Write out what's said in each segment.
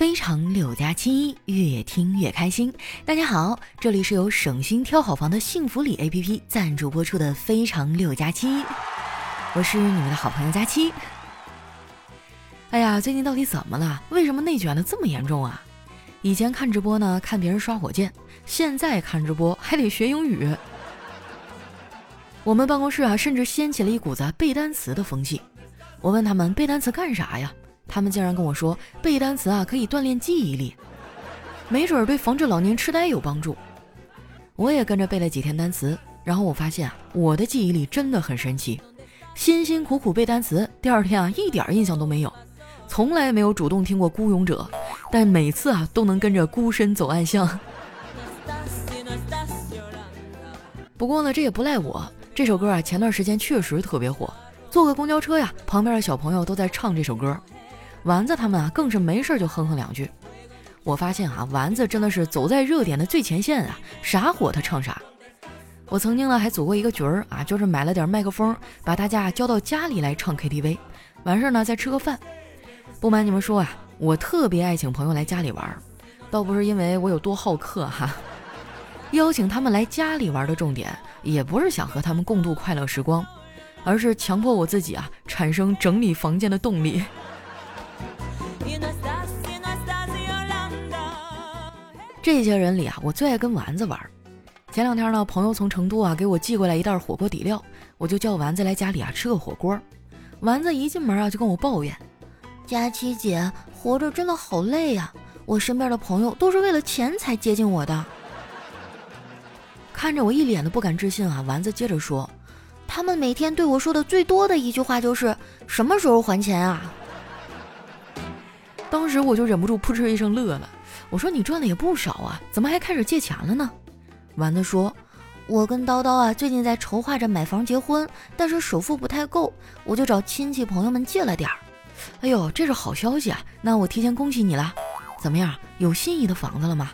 非常六加七，越听越开心。大家好，这里是由省心挑好房的幸福里 APP 赞助播出的《非常六加七》，我是你们的好朋友佳期。哎呀，最近到底怎么了？为什么内卷的这么严重啊？以前看直播呢，看别人刷火箭，现在看直播还得学英语。我们办公室啊，甚至掀起了一股子背单词的风气。我问他们背单词干啥呀？他们竟然跟我说背单词啊可以锻炼记忆力，没准儿对防治老年痴呆有帮助。我也跟着背了几天单词，然后我发现啊我的记忆力真的很神奇，辛辛苦苦背单词，第二天啊一点印象都没有，从来没有主动听过《孤勇者》，但每次啊都能跟着孤身走暗巷。不过呢这也不赖我，这首歌啊前段时间确实特别火，坐个公交车呀，旁边的小朋友都在唱这首歌。丸子他们啊，更是没事就哼哼两句。我发现啊，丸子真的是走在热点的最前线啊，啥火他唱啥。我曾经呢还组过一个局儿啊，就是买了点麦克风，把大家叫到家里来唱 KTV，完事儿呢再吃个饭。不瞒你们说啊，我特别爱请朋友来家里玩，倒不是因为我有多好客哈，邀请他们来家里玩的重点，也不是想和他们共度快乐时光，而是强迫我自己啊，产生整理房间的动力。这些人里啊，我最爱跟丸子玩。前两天呢，朋友从成都啊给我寄过来一袋火锅底料，我就叫丸子来家里啊吃个火锅。丸子一进门啊就跟我抱怨：“佳琪姐，活着真的好累呀！我身边的朋友都是为了钱才接近我的。”看着我一脸的不敢置信啊，丸子接着说：“他们每天对我说的最多的一句话就是什么时候还钱啊？”当时我就忍不住扑哧一声乐了。我说你赚的也不少啊，怎么还开始借钱了呢？丸子说：“我跟叨叨啊，最近在筹划着买房结婚，但是首付不太够，我就找亲戚朋友们借了点儿。哎呦，这是好消息啊！那我提前恭喜你了。怎么样，有心仪的房子了吗？”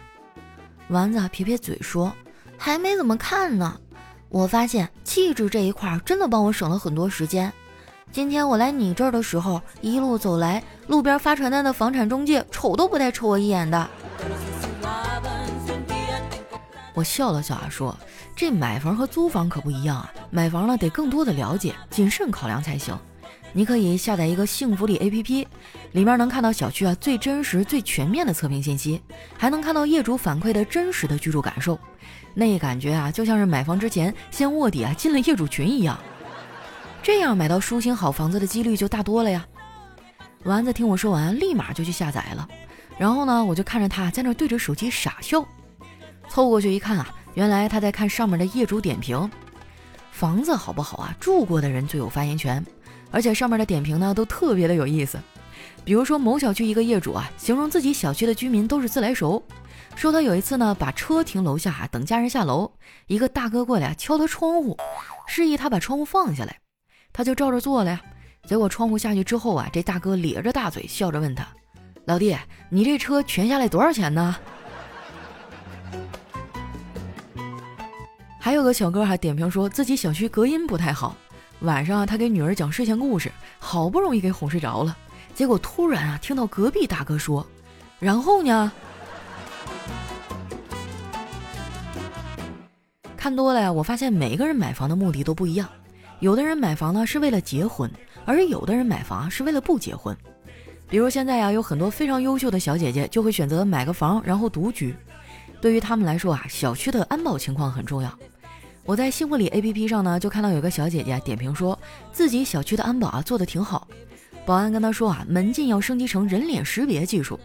丸子撇撇嘴说：“还没怎么看呢。我发现气质这一块真的帮我省了很多时间。”今天我来你这儿的时候，一路走来，路边发传单的房产中介瞅都不带瞅我一眼的。我笑了笑啊，说：“这买房和租房可不一样啊，买房呢得更多的了解，谨慎考量才行。你可以下载一个幸福里 APP，里面能看到小区啊最真实、最全面的测评信息，还能看到业主反馈的真实的居住感受，那感觉啊就像是买房之前先卧底啊进了业主群一样。”这样买到舒心好房子的几率就大多了呀！丸子听我说完，立马就去下载了。然后呢，我就看着他在那对着手机傻笑。凑过去一看啊，原来他在看上面的业主点评。房子好不好啊？住过的人最有发言权。而且上面的点评呢，都特别的有意思。比如说某小区一个业主啊，形容自己小区的居民都是自来熟，说他有一次呢，把车停楼下等家人下楼，一个大哥过来敲他窗户，示意他把窗户放下来。他就照着做了呀，结果窗户下去之后啊，这大哥咧着大嘴笑着问他：“老弟，你这车全下来多少钱呢？”还有个小哥还点评说自己小区隔音不太好，晚上他给女儿讲睡前故事，好不容易给哄睡着了，结果突然啊听到隔壁大哥说：“然后呢？”看多了呀，我发现每个人买房的目的都不一样。有的人买房呢是为了结婚，而有的人买房是为了不结婚。比如现在呀，有很多非常优秀的小姐姐就会选择买个房然后独居。对于他们来说啊，小区的安保情况很重要。我在幸福里 APP 上呢，就看到有个小姐姐点评说自己小区的安保啊做的挺好。保安跟她说啊，门禁要升级成人脸识别技术。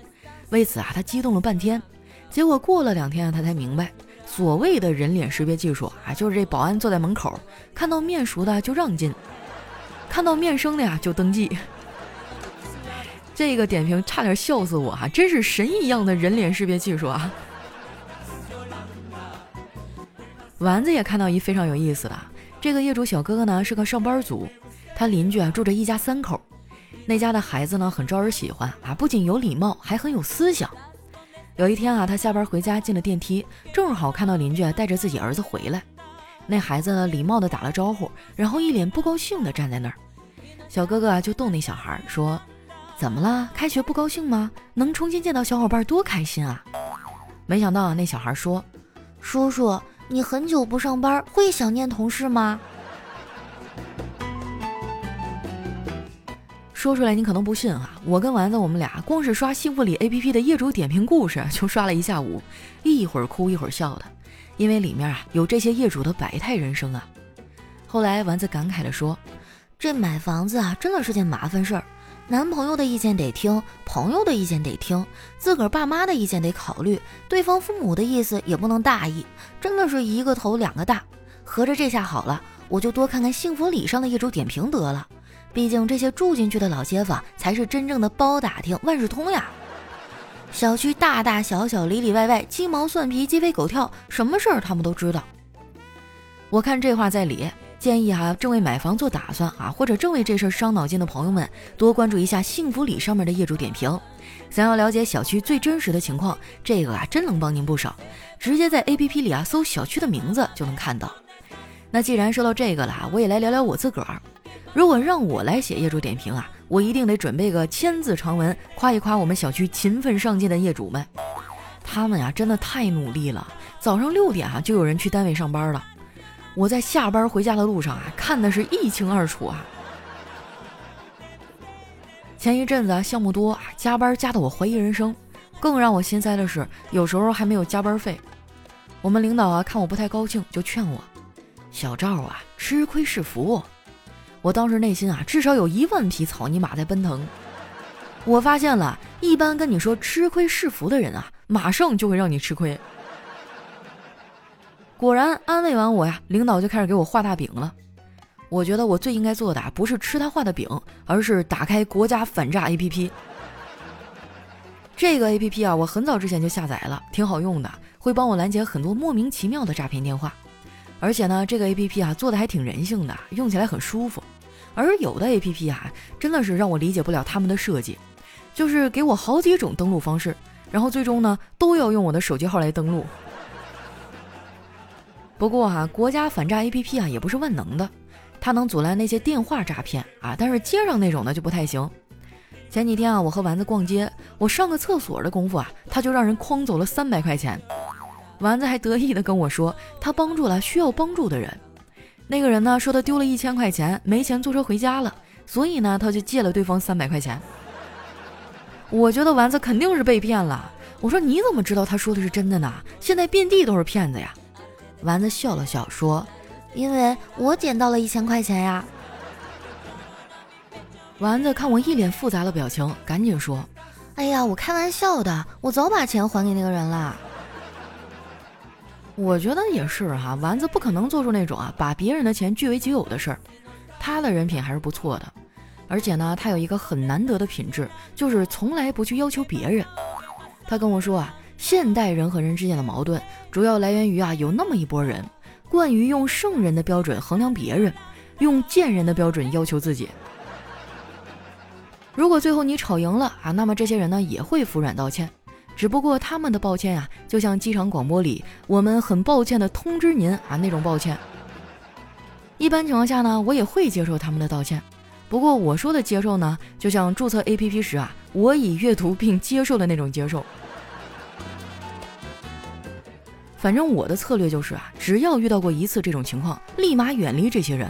为此啊，她激动了半天。结果过了两天啊，她才明白。所谓的人脸识别技术啊，就是这保安坐在门口，看到面熟的就让进，看到面生的呀就登记。这个点评差点笑死我哈，真是神一样的人脸识别技术啊！丸子也看到一非常有意思的，这个业主小哥哥呢是个上班族，他邻居啊住着一家三口，那家的孩子呢很招人喜欢啊，不仅有礼貌，还很有思想。有一天啊，他下班回家进了电梯，正好看到邻居带着自己儿子回来。那孩子，礼貌的打了招呼，然后一脸不高兴的站在那儿。小哥哥，就逗那小孩说：“怎么了？开学不高兴吗？能重新见到小伙伴多开心啊！没想到那小孩说：“叔叔，你很久不上班，会想念同事吗？”说出来你可能不信啊，我跟丸子我们俩光是刷幸福里 APP 的业主点评故事就刷了一下午，一会儿哭一会儿笑的，因为里面啊有这些业主的百态人生啊。后来丸子感慨地说：“这买房子啊，真的是件麻烦事儿。男朋友的意见得听，朋友的意见得听，自个儿爸妈的意见得考虑，对方父母的意思也不能大意，真的是一个头两个大。合着这下好了，我就多看看幸福里上的业主点评得了。”毕竟这些住进去的老街坊才是真正的包打听万事通呀。小区大大小小里里外外鸡毛蒜皮鸡飞狗跳，什么事儿他们都知道。我看这话在理，建议哈正为买房做打算啊，或者正为这事儿伤脑筋的朋友们，多关注一下幸福里上面的业主点评。想要了解小区最真实的情况，这个啊真能帮您不少。直接在 APP 里啊搜小区的名字就能看到。那既然说到这个了，我也来聊聊我自个儿。如果让我来写业主点评啊，我一定得准备个千字长文，夸一夸我们小区勤奋上进的业主们。他们呀，真的太努力了。早上六点啊，就有人去单位上班了。我在下班回家的路上啊，看的是一清二楚啊。前一阵子啊，项目多啊，加班加的我怀疑人生。更让我心塞的是，有时候还没有加班费。我们领导啊，看我不太高兴，就劝我：“小赵啊，吃亏是福。”我当时内心啊，至少有一万匹草泥马在奔腾。我发现了一般跟你说吃亏是福的人啊，马上就会让你吃亏。果然安慰完我呀，领导就开始给我画大饼了。我觉得我最应该做的不是吃他画的饼，而是打开国家反诈 APP。这个 APP 啊，我很早之前就下载了，挺好用的，会帮我拦截很多莫名其妙的诈骗电话。而且呢，这个 A P P 啊做的还挺人性的，用起来很舒服。而有的 A P P 啊，真的是让我理解不了他们的设计，就是给我好几种登录方式，然后最终呢都要用我的手机号来登录。不过哈，国家反诈 A P P 啊也不是万能的，它能阻拦那些电话诈骗啊，但是街上那种呢就不太行。前几天啊，我和丸子逛街，我上个厕所的功夫啊，他就让人诓走了三百块钱。丸子还得意地跟我说，他帮助了需要帮助的人。那个人呢，说他丢了一千块钱，没钱坐车回家了，所以呢，他就借了对方三百块钱。我觉得丸子肯定是被骗了。我说你怎么知道他说的是真的呢？现在遍地都是骗子呀。丸子笑了笑说：“因为我捡到了一千块钱呀。”丸子看我一脸复杂的表情，赶紧说：“哎呀，我开玩笑的，我早把钱还给那个人了。”我觉得也是哈，丸子不可能做出那种啊把别人的钱据为己有的事儿。他的人品还是不错的，而且呢，他有一个很难得的品质，就是从来不去要求别人。他跟我说啊，现代人和人之间的矛盾，主要来源于啊有那么一波人，惯于用圣人的标准衡量别人，用贱人的标准要求自己。如果最后你吵赢了啊，那么这些人呢也会服软道歉。只不过他们的抱歉呀，就像机场广播里“我们很抱歉的通知您”啊那种抱歉。一般情况下呢，我也会接受他们的道歉。不过我说的接受呢，就像注册 APP 时啊，我已阅读并接受的那种接受。反正我的策略就是啊，只要遇到过一次这种情况，立马远离这些人。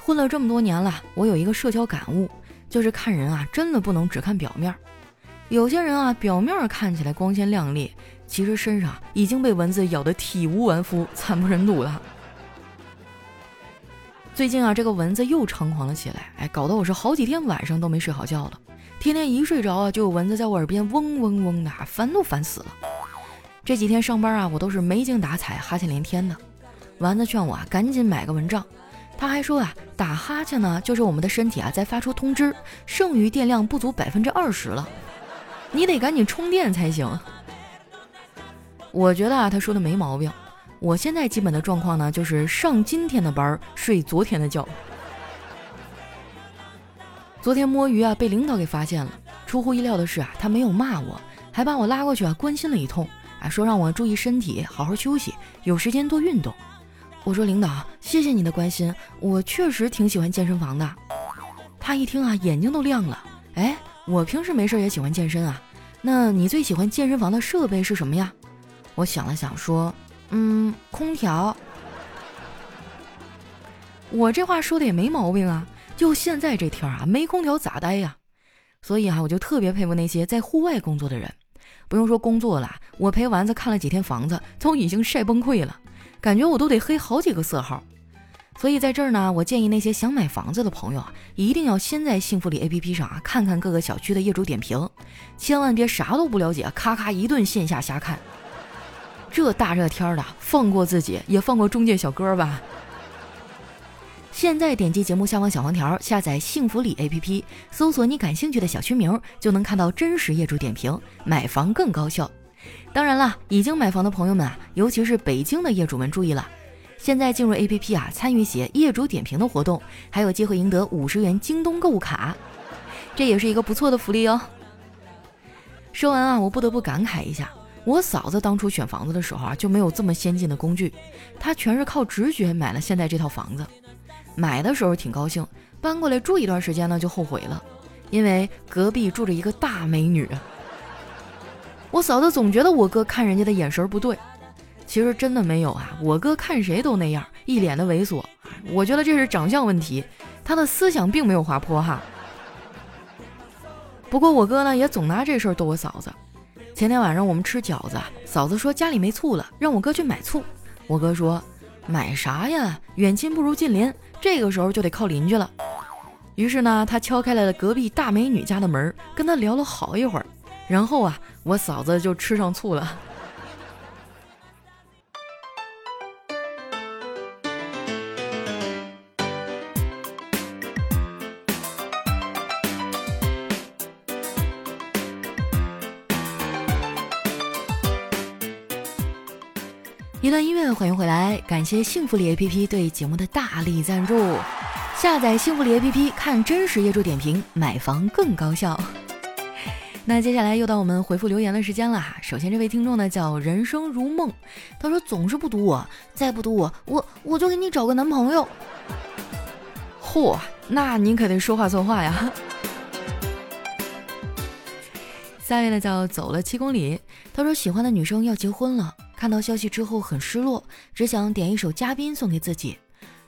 混了这么多年了，我有一个社交感悟，就是看人啊，真的不能只看表面。有些人啊，表面看起来光鲜亮丽，其实身上已经被蚊子咬得体无完肤、惨不忍睹了。最近啊，这个蚊子又猖狂了起来，哎，搞得我是好几天晚上都没睡好觉了。天天一睡着啊，就有蚊子在我耳边嗡嗡嗡的，烦都烦死了。这几天上班啊，我都是没精打采、哈欠连天的。丸子劝我啊，赶紧买个蚊帐。他还说啊，打哈欠呢，就是我们的身体啊在发出通知，剩余电量不足百分之二十了。你得赶紧充电才行。我觉得啊，他说的没毛病。我现在基本的状况呢，就是上今天的班，睡昨天的觉。昨天摸鱼啊，被领导给发现了。出乎意料的是啊，他没有骂我，还把我拉过去啊，关心了一通，啊，说让我注意身体，好好休息，有时间多运动。我说领导，谢谢你的关心，我确实挺喜欢健身房的。他一听啊，眼睛都亮了，哎。我平时没事也喜欢健身啊。那你最喜欢健身房的设备是什么呀？我想了想说，嗯，空调。我这话说的也没毛病啊，就现在这天啊，没空调咋待呀？所以啊，我就特别佩服那些在户外工作的人。不用说工作了，我陪丸子看了几天房子，都已经晒崩溃了，感觉我都得黑好几个色号。所以在这儿呢，我建议那些想买房子的朋友啊，一定要先在幸福里 APP 上啊看看各个小区的业主点评，千万别啥都不了解，咔咔一顿线下瞎看。这大热天的，放过自己，也放过中介小哥吧。现在点击节目下方小黄条，下载幸福里 APP，搜索你感兴趣的小区名，就能看到真实业主点评，买房更高效。当然了，已经买房的朋友们啊，尤其是北京的业主们注意了。现在进入 A P P 啊，参与写业主点评的活动，还有机会赢得五十元京东购物卡，这也是一个不错的福利哦。说完啊，我不得不感慨一下，我嫂子当初选房子的时候啊，就没有这么先进的工具，她全是靠直觉买了现在这套房子。买的时候挺高兴，搬过来住一段时间呢就后悔了，因为隔壁住着一个大美女。我嫂子总觉得我哥看人家的眼神不对。其实真的没有啊，我哥看谁都那样，一脸的猥琐。我觉得这是长相问题，他的思想并没有滑坡哈。不过我哥呢也总拿这事儿逗我嫂子。前天晚上我们吃饺子，嫂子说家里没醋了，让我哥去买醋。我哥说买啥呀，远亲不如近邻，这个时候就得靠邻居了。于是呢，他敲开了隔壁大美女家的门，跟他聊了好一会儿，然后啊，我嫂子就吃上醋了。感谢幸福里 APP 对节目的大力赞助。下载幸福里 APP，看真实业主点评，买房更高效。那接下来又到我们回复留言的时间了。首先，这位听众呢叫人生如梦，他说总是不读我，再不读我，我我就给你找个男朋友。嚯，那你可得说话算话呀！下位呢叫走了七公里，他说喜欢的女生要结婚了。看到消息之后很失落，只想点一首《嘉宾》送给自己。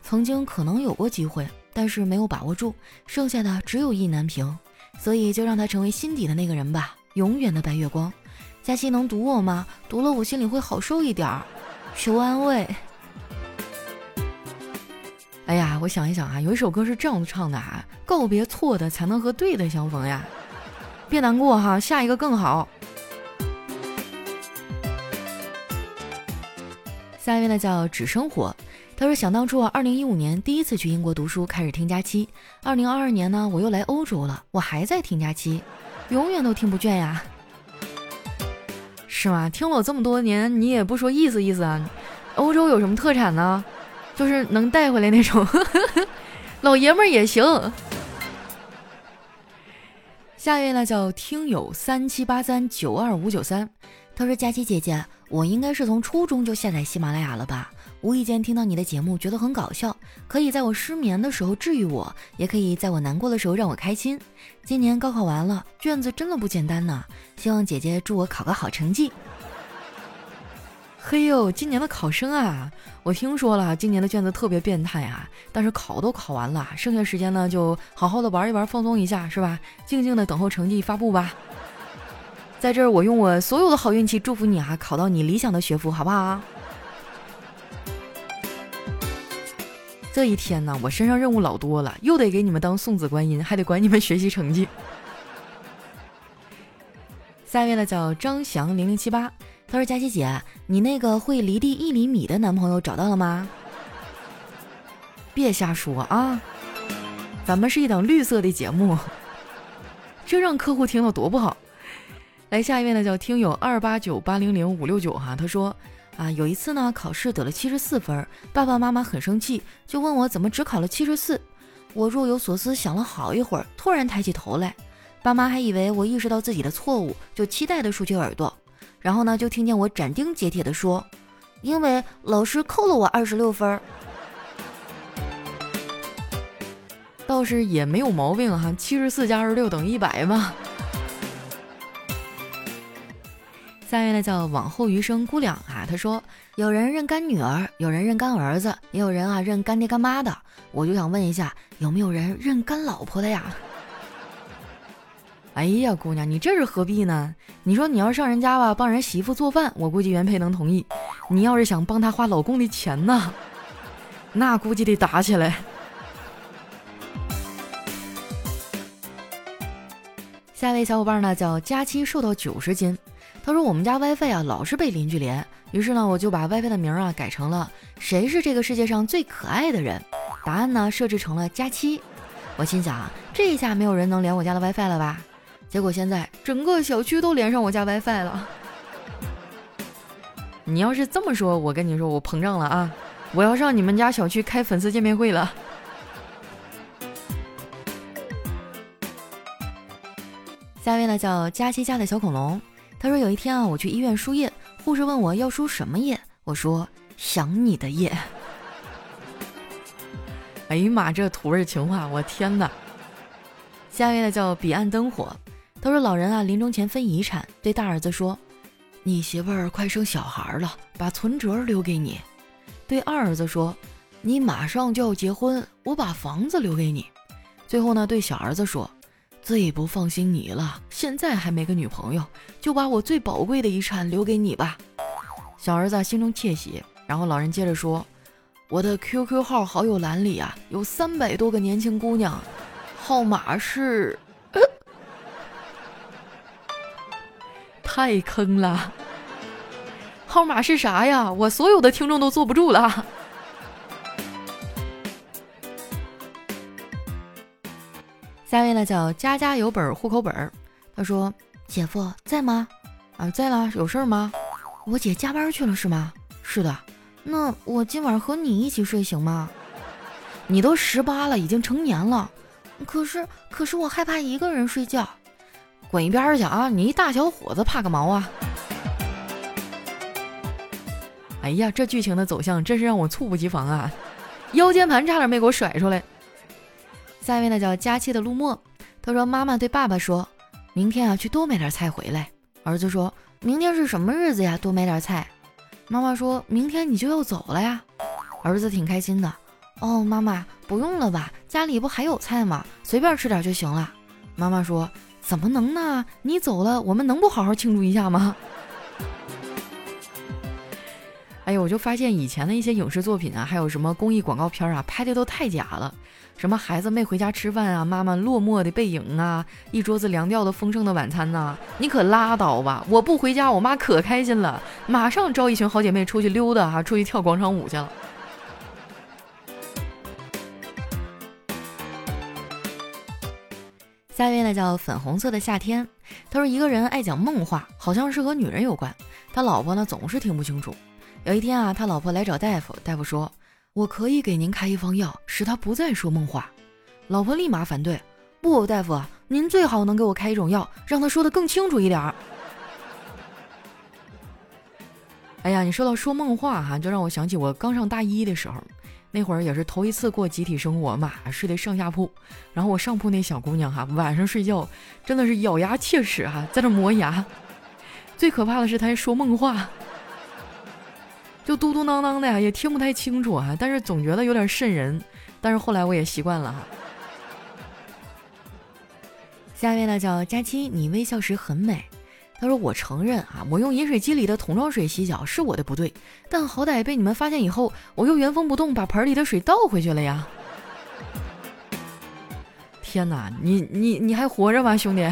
曾经可能有过机会，但是没有把握住，剩下的只有意难平，所以就让他成为心底的那个人吧，永远的白月光。佳期能读我吗？读了我心里会好受一点儿，求安慰。哎呀，我想一想啊，有一首歌是这样子唱的啊：告别错的，才能和对的相逢呀。别难过哈，下一个更好。下一位呢叫只生活，他说想当初啊，二零一五年第一次去英国读书，开始听假期。二零二二年呢，我又来欧洲了，我还在听假期，永远都听不倦呀。是吗？听了我这么多年，你也不说意思意思啊？欧洲有什么特产呢？就是能带回来那种，老爷们儿也行。下一位呢叫听友三七八三九二五九三，他说佳期姐姐。我应该是从初中就下载喜马拉雅了吧？无意间听到你的节目，觉得很搞笑，可以在我失眠的时候治愈我，也可以在我难过的时候让我开心。今年高考完了，卷子真的不简单呢，希望姐姐祝我考个好成绩。嘿呦，今年的考生啊，我听说了，今年的卷子特别变态啊，但是考都考完了，剩下时间呢就好好的玩一玩，放松一下，是吧？静静的等候成绩发布吧。在这儿，我用我所有的好运气祝福你啊，考到你理想的学府，好不好？这一天呢，我身上任务老多了，又得给你们当送子观音，还得管你们学习成绩。下一位呢叫张翔零零七八，他说：“佳琪姐，你那个会离地一厘米的男朋友找到了吗？”别瞎说啊，咱们是一档绿色的节目，这让客户听了多不好。来下一位呢，叫听友二八九八零零五六九哈，他说啊，有一次呢考试得了七十四分，爸爸妈妈很生气，就问我怎么只考了七十四。我若有所思想了好一会儿，突然抬起头来，爸妈还以为我意识到自己的错误，就期待的竖起耳朵，然后呢就听见我斩钉截铁的说，因为老师扣了我二十六分。倒是也没有毛病哈，七十四加二十六等于一百嘛。下一位呢叫往后余生姑娘啊，她说有人认干女儿，有人认干儿子，也有人啊认干爹干妈的。我就想问一下，有没有人认干老婆的呀？哎呀，姑娘，你这是何必呢？你说你要是上人家吧，帮人媳妇做饭，我估计原配能同意。你要是想帮她花老公的钱呢，那估计得打起来。下一位小伙伴呢叫佳期，瘦到九十斤。他说：“我们家 WiFi 啊，老是被邻居连。于是呢，我就把 WiFi 的名啊改成了‘谁是这个世界上最可爱的人’。答案呢设置成了佳期。我心想啊，这一下没有人能连我家的 WiFi 了吧？结果现在整个小区都连上我家 WiFi 了。你要是这么说，我跟你说，我膨胀了啊！我要上你们家小区开粉丝见面会了。”下一位呢叫佳期家的小恐龙。他说：“有一天啊，我去医院输液，护士问我要输什么液，我说想你的液。哎呀妈，这土味情话，我天哪！下一位呢叫彼岸灯火，他说老人啊临终前分遗产，对大儿子说：你媳妇儿快生小孩了，把存折留给你；对二儿子说：你马上就要结婚，我把房子留给你；最后呢对小儿子说。”最不放心你了，现在还没个女朋友，就把我最宝贵的遗产留给你吧。小儿子心中窃喜，然后老人接着说：“我的 QQ 号好友栏里啊，有三百多个年轻姑娘，号码是……太坑了，号码是啥呀？我所有的听众都坐不住了。”下一位呢叫家家有本户口本，他说：“姐夫在吗？啊，在了，有事儿吗？我姐加班去了是吗？是的，那我今晚和你一起睡行吗？你都十八了，已经成年了，可是可是我害怕一个人睡觉，滚一边去啊！你一大小伙子怕个毛啊！哎呀，这剧情的走向真是让我猝不及防啊！腰间盘差点没给我甩出来。”下一位呢叫佳期的陆墨，他说：“妈妈对爸爸说，明天啊去多买点菜回来。”儿子说：“明天是什么日子呀？多买点菜。”妈妈说：“明天你就要走了呀。”儿子挺开心的。哦，妈妈不用了吧？家里不还有菜吗？随便吃点就行了。妈妈说：“怎么能呢？你走了，我们能不好好庆祝一下吗？”哎呦，我就发现以前的一些影视作品啊，还有什么公益广告片啊，拍的都太假了。什么孩子没回家吃饭啊？妈妈落寞的背影啊！一桌子凉掉的丰盛的晚餐呐！你可拉倒吧！我不回家，我妈可开心了，马上招一群好姐妹出去溜达哈，出去跳广场舞去了。下一位呢叫粉红色的夏天，他说一个人爱讲梦话，好像是和女人有关，他老婆呢总是听不清楚。有一天啊，他老婆来找大夫，大夫说。我可以给您开一方药，使他不再说梦话。老婆立马反对：“不，大夫，您最好能给我开一种药，让他说的更清楚一点儿。”哎呀，你说到说梦话哈，就让我想起我刚上大一的时候，那会儿也是头一次过集体生活嘛，睡的上下铺。然后我上铺那小姑娘哈，晚上睡觉真的是咬牙切齿哈，在那磨牙。最可怕的是她还说梦话。就嘟嘟囔囔的呀，也听不太清楚啊，但是总觉得有点瘆人。但是后来我也习惯了哈。下一位呢叫佳期，你微笑时很美。他说：“我承认啊，我用饮水机里的桶装水洗脚是我的不对，但好歹被你们发现以后，我又原封不动把盆里的水倒回去了呀。”天哪，你你你还活着吗，兄弟？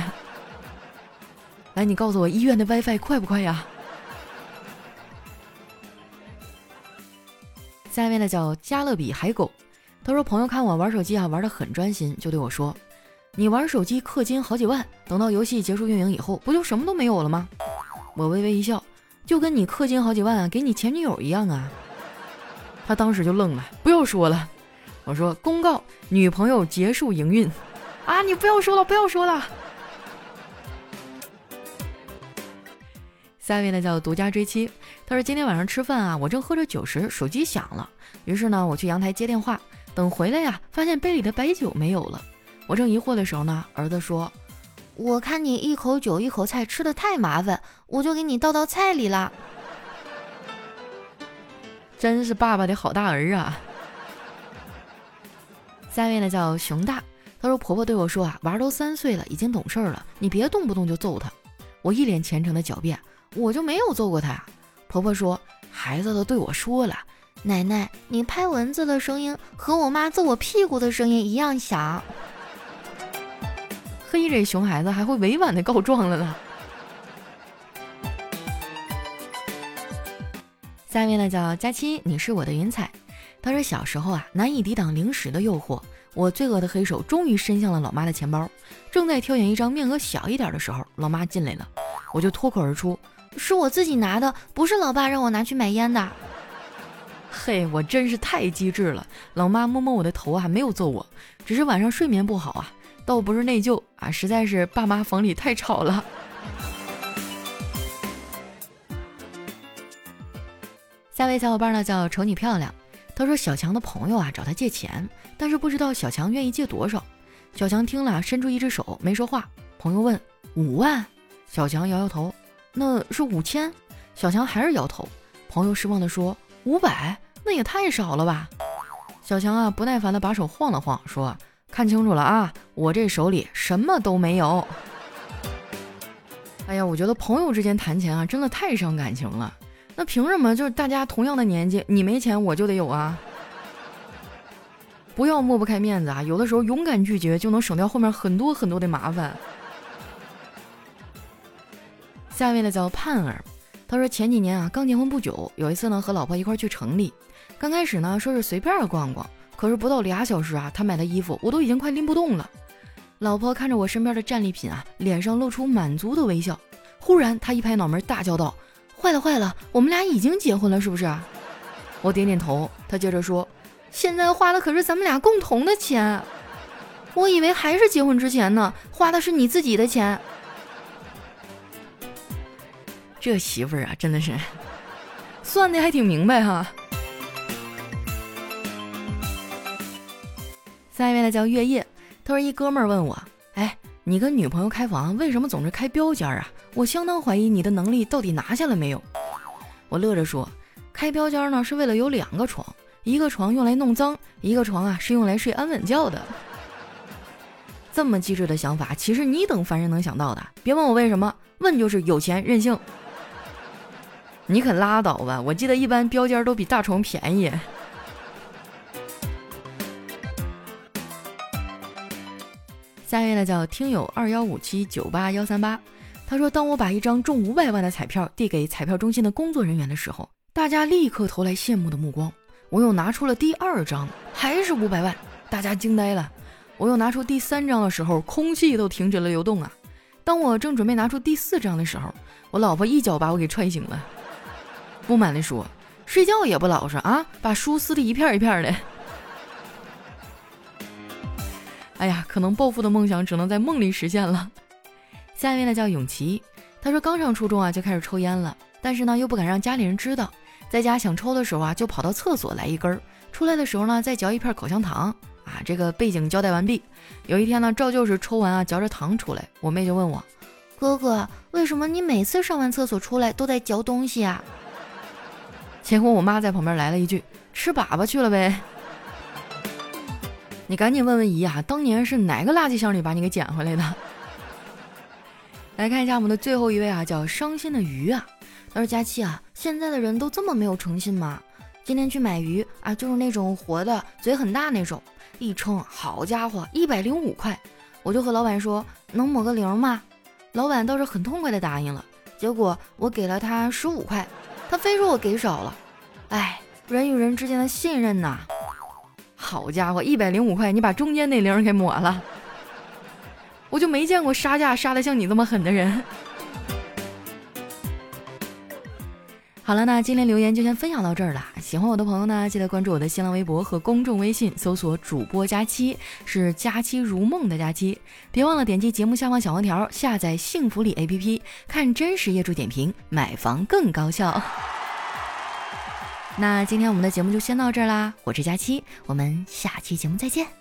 来，你告诉我医院的 WiFi 快不快呀？下一位呢叫加勒比海狗，他说朋友看我玩手机啊玩的很专心，就对我说：“你玩手机氪金好几万，等到游戏结束运营以后，不就什么都没有了吗？”我微微一笑，就跟你氪金好几万给你前女友一样啊。他当时就愣了，不要说了。我说公告，女朋友结束营运。啊，你不要说了，不要说了。下一位呢叫独家追妻，他说今天晚上吃饭啊，我正喝着酒时，手机响了，于是呢我去阳台接电话，等回来呀，发现杯里的白酒没有了。我正疑惑的时候呢，儿子说：“我看你一口酒一口菜吃的太麻烦，我就给你倒到菜里了。真是爸爸的好大儿啊！下面呢叫熊大，他说婆婆对我说啊，娃都三岁了，已经懂事了，你别动不动就揍他。我一脸虔诚的狡辩，我就没有揍过他呀。婆婆说，孩子都对我说了，奶奶，你拍蚊子的声音和我妈揍我屁股的声音一样响。嘿，这熊孩子还会委婉的告状了呢。下面呢叫佳期，你是我的云彩。他说小时候啊，难以抵挡零食的诱惑，我罪恶的黑手终于伸向了老妈的钱包。正在挑选一张面额小一点的时候，老妈进来了，我就脱口而出：“是我自己拿的，不是老爸让我拿去买烟的。”嘿，我真是太机智了。老妈摸摸我的头啊，没有揍我，只是晚上睡眠不好啊，倒不是内疚啊，实在是爸妈房里太吵了。下位小伙伴呢叫瞅你漂亮，他说小强的朋友啊找他借钱，但是不知道小强愿意借多少。小强听了，伸出一只手没说话。朋友问五万，小强摇摇头，那是五千。小强还是摇头。朋友失望地说五百，那也太少了吧。小强啊不耐烦地把手晃了晃，说看清楚了啊，我这手里什么都没有。哎呀，我觉得朋友之间谈钱啊，真的太伤感情了。那凭什么就是大家同样的年纪，你没钱我就得有啊？不要抹不开面子啊！有的时候勇敢拒绝就能省掉后面很多很多的麻烦。下面的叫盼儿，他说前几年啊刚结婚不久，有一次呢和老婆一块去城里，刚开始呢说是随便逛逛，可是不到俩小时啊，他买的衣服我都已经快拎不动了。老婆看着我身边的战利品啊，脸上露出满足的微笑。忽然他一拍脑门，大叫道。坏了坏了，我们俩已经结婚了，是不是？我点点头。他接着说：“现在花的可是咱们俩共同的钱，我以为还是结婚之前呢，花的是你自己的钱。”这媳妇儿啊，真的是算的还挺明白哈。下一位呢叫月夜，他说一哥们儿问我：“哎，你跟女朋友开房为什么总是开标间啊？”我相当怀疑你的能力到底拿下了没有。我乐着说：“开标间呢是为了有两个床，一个床用来弄脏，一个床啊是用来睡安稳觉的。”这么机智的想法，岂是你等凡人能想到的？别问我为什么，问就是有钱任性。你可拉倒吧！我记得一般标间都比大床便宜。下一位呢叫听友二幺五七九八幺三八。他说：“当我把一张中五百万的彩票递给彩票中心的工作人员的时候，大家立刻投来羡慕的目光。我又拿出了第二张，还是五百万，大家惊呆了。我又拿出第三张的时候，空气都停止了流动啊！当我正准备拿出第四张的时候，我老婆一脚把我给踹醒了，不满地说：‘睡觉也不老实啊，把书撕的一片一片的。’哎呀，可能暴富的梦想只能在梦里实现了。”下一位呢叫永琪，他说刚上初中啊就开始抽烟了，但是呢又不敢让家里人知道，在家想抽的时候啊就跑到厕所来一根儿，出来的时候呢再嚼一片口香糖啊。这个背景交代完毕。有一天呢照旧是抽完啊嚼着糖出来，我妹就问我，哥哥为什么你每次上完厕所出来都在嚼东西啊？结果我妈在旁边来了一句，吃粑粑去了呗。你赶紧问问姨啊，当年是哪个垃圾箱里把你给捡回来的？来看一下我们的最后一位啊，叫伤心的鱼啊。他说：“佳期啊，现在的人都这么没有诚信吗？今天去买鱼啊，就是那种活的，嘴很大那种，一称，好家伙，一百零五块。我就和老板说，能抹个零吗？老板倒是很痛快的答应了。结果我给了他十五块，他非说我给少了。哎，人与人之间的信任呐。好家伙，一百零五块，你把中间那零给抹了。”我就没见过杀价杀的像你这么狠的人。好了，那今天留言就先分享到这儿了。喜欢我的朋友呢，记得关注我的新浪微博和公众微信，搜索“主播佳期”，是“佳期如梦”的佳期。别忘了点击节目下方小黄条，下载幸福里 APP，看真实业主点评，买房更高效。那今天我们的节目就先到这儿啦，我是佳期，我们下期节目再见。